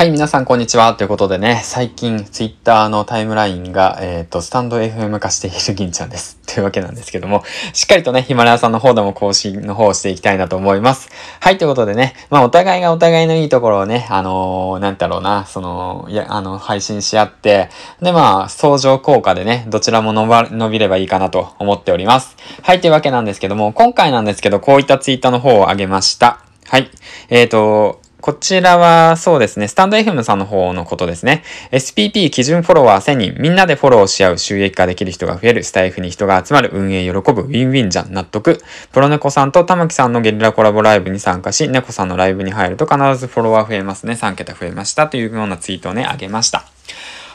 はい、皆さんこんにちは。ということでね、最近ツイッターのタイムラインが、えっ、ー、と、スタンド FM 化している銀ちゃんです。というわけなんですけども、しっかりとね、ヒマラヤさんの方でも更新の方をしていきたいなと思います。はい、ということでね、まあお互いがお互いのいいところをね、あのー、なんだろうな、その、いや、あの、配信し合って、で、まあ、相乗効果でね、どちらも伸ば、伸びればいいかなと思っております。はい、というわけなんですけども、今回なんですけど、こういったツイッターの方を上げました。はい。えっ、ー、と、こちらはそうですね、スタンド FM さんの方のことですね。SPP 基準フォロワー1000人、みんなでフォローし合う収益化できる人が増える、スタイフに人が集まる、運営喜ぶ、ウィンウィンじゃん、納得。プロネコさんと玉木さんのゲリラコラボライブに参加し、猫さんのライブに入ると必ずフォロワー増えますね。3桁増えましたというようなツイートをね、あげました。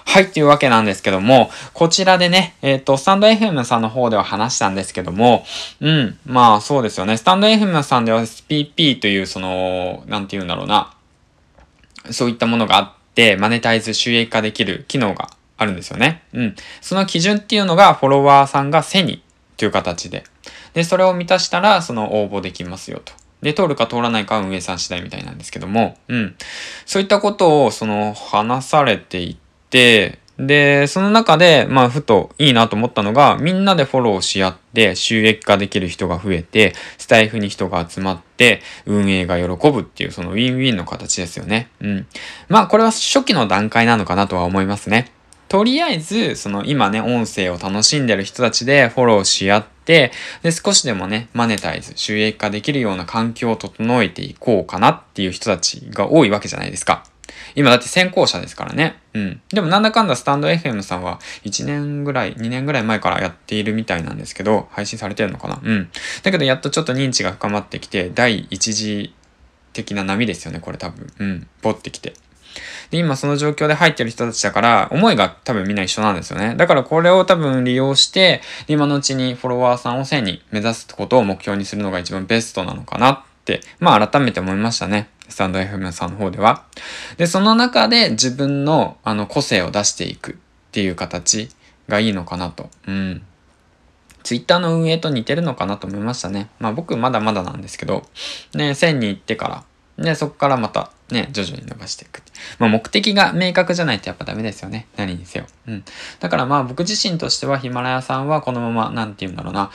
はい、というわけなんですけども、こちらでね、えっ、ー、と、スタンド FM さんの方では話したんですけども、うん、まあそうですよね。スタンド FM さんでは SPP というその、なんて言うんだろうな、そういったものがあって、マネタイズ収益化できる機能があるんですよね。うん。その基準っていうのが、フォロワーさんが1000人という形で。で、それを満たしたら、その応募できますよと。で、通るか通らないかは運営さん次第みたいなんですけども、うん。そういったことを、その、話されていて、で、その中で、まあ、ふといいなと思ったのが、みんなでフォローし合って収益化できる人が増えて、スタイフに人が集まって、運営が喜ぶっていう、そのウィンウィンの形ですよね。うん。まあ、これは初期の段階なのかなとは思いますね。とりあえず、その今ね、音声を楽しんでる人たちでフォローし合って、で、少しでもね、マネタイズ、収益化できるような環境を整えていこうかなっていう人たちが多いわけじゃないですか。今だって先行者ですからね。うん。でもなんだかんだスタンド FM さんは1年ぐらい、2年ぐらい前からやっているみたいなんですけど、配信されてるのかな？うん。だけどやっとちょっと認知が深まってきて、第一次的な波ですよね、これ多分。うん。ぼってきて。で、今その状況で入ってる人たちだから、思いが多分みんな一緒なんですよね。だからこれを多分利用して、今のうちにフォロワーさんを1000人目指すことを目標にするのが一番ベストなのかなって、まあ改めて思いましたね。スタンド FM さんの方では。で、その中で自分のあの個性を出していくっていう形がいいのかなと。うん。ツイッターの運営と似てるのかなと思いましたね。まあ僕まだまだなんですけど、ね、1000に行ってから、ね、そこからまたね、徐々に伸ばしていく。まあ目的が明確じゃないとやっぱダメですよね。何にせよ。うん。だからまあ僕自身としてはヒマラヤさんはこのまま、なんて言うんだろうな。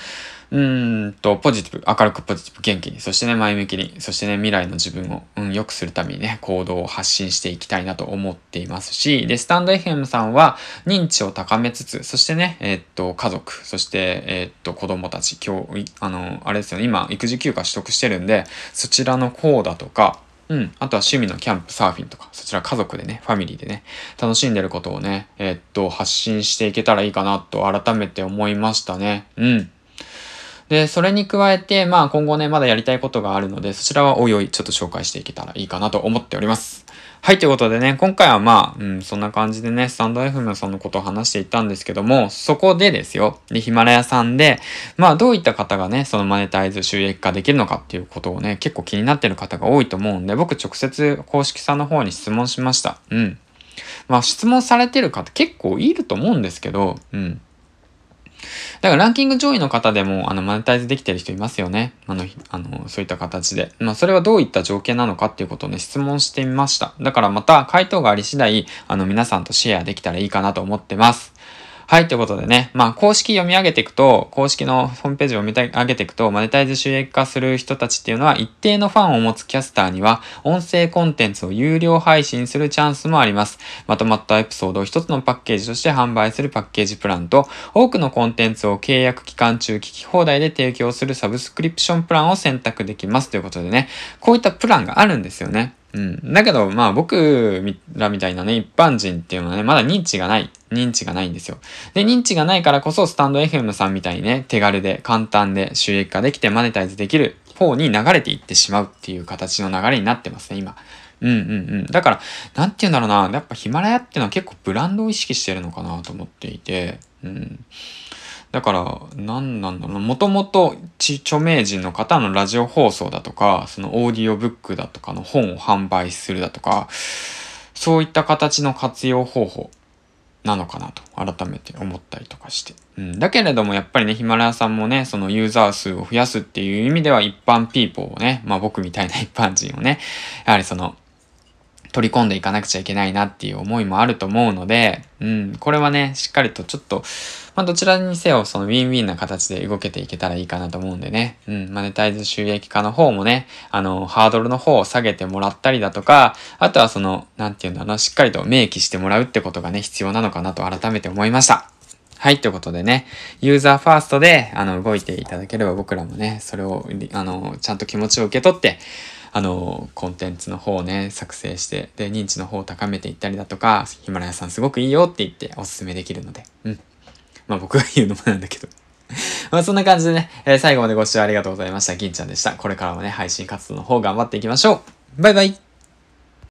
うんと、ポジティブ、明るくポジティブ、元気に、そしてね、前向きに、そしてね、未来の自分を、うん、良くするためにね、行動を発信していきたいなと思っていますし、で、スタンド FM さんは認知を高めつつ、そしてね、えー、っと、家族、そして、えー、っと、子供たち、今日、あの、あれですよね、今、育児休暇取得してるんで、そちらの方だとか、うん。あとは趣味のキャンプ、サーフィンとか、そちら家族でね、ファミリーでね、楽しんでることをね、えー、っと、発信していけたらいいかなと改めて思いましたね。うん。で、それに加えて、まあ今後ね、まだやりたいことがあるので、そちらはおいおいちょっと紹介していけたらいいかなと思っております。はい、ということでね、今回はまあ、うん、そんな感じでね、スタンド FM さんのことを話していったんですけども、そこでですよ、で、ヒマラヤさんで、まあどういった方がね、そのマネタイズ収益化できるのかっていうことをね、結構気になってる方が多いと思うんで、僕直接公式さんの方に質問しました。うん。まあ質問されてる方結構いると思うんですけど、うん。だからランキング上位の方でも、あの、マネタイズできてる人いますよね。あの、あの、そういった形で。まあ、それはどういった条件なのかっていうことをね、質問してみました。だからまた、回答があり次第、あの、皆さんとシェアできたらいいかなと思ってます。はい、ということでね、まあ、公式読み上げていくと、公式のホームページを読み上げていくと、マネタイズ収益化する人たちっていうのは、一定のファンを持つキャスターには、音声コンテンツを有料配信するチャンスもあります。まとまったエピソードを一つのパッケージとして販売するパッケージプランと、多くのコンテンツを契約期間中聞き放題で提供するサブスクリプションプランを選択できますということでね、こういったプランがあるんですよね。うん。だけど、まあ僕らみたいなね、一般人っていうのはね、まだ認知がない。認知がないんですよ。で、認知がないからこそ、スタンド FM さんみたいにね、手軽で簡単で収益化できてマネタイズできる方に流れていってしまうっていう形の流れになってますね、今。うんうんうん。だから、なんて言うんだろうな。やっぱヒマラヤっていうのは結構ブランドを意識してるのかなと思っていて、うん。だから、何なんだろうもともと著名人の方のラジオ放送だとか、そのオーディオブックだとかの本を販売するだとか、そういった形の活用方法なのかなと改めて思ったりとかして。うん、だけれどもやっぱりね、ヒマラヤさんもね、そのユーザー数を増やすっていう意味では一般ピーポーをね、まあ僕みたいな一般人をね、やはりその取り込んでいかなくちゃいけないなっていう思いもあると思うので、うん、これはね、しっかりとちょっと、まあ、どちらにせよ、そのウィンウィンな形で動けていけたらいいかなと思うんでね、うん、マネタイズ収益化の方もね、あの、ハードルの方を下げてもらったりだとか、あとはその、なんていうんだろう、しっかりと明記してもらうってことがね、必要なのかなと改めて思いました。はい、ということでね、ユーザーファーストで、あの、動いていただければ僕らもね、それを、あの、ちゃんと気持ちを受け取って、あの、コンテンツの方をね、作成して、で、認知の方を高めていったりだとか、ヒマラヤさんすごくいいよって言っておすすめできるので、うん。まあ僕が言うのもなんだけど まあそんな感じでね、えー、最後までご視聴ありがとうございました。銀ちゃんでした。これからもね、配信活動の方頑張っていきましょう。バイバイ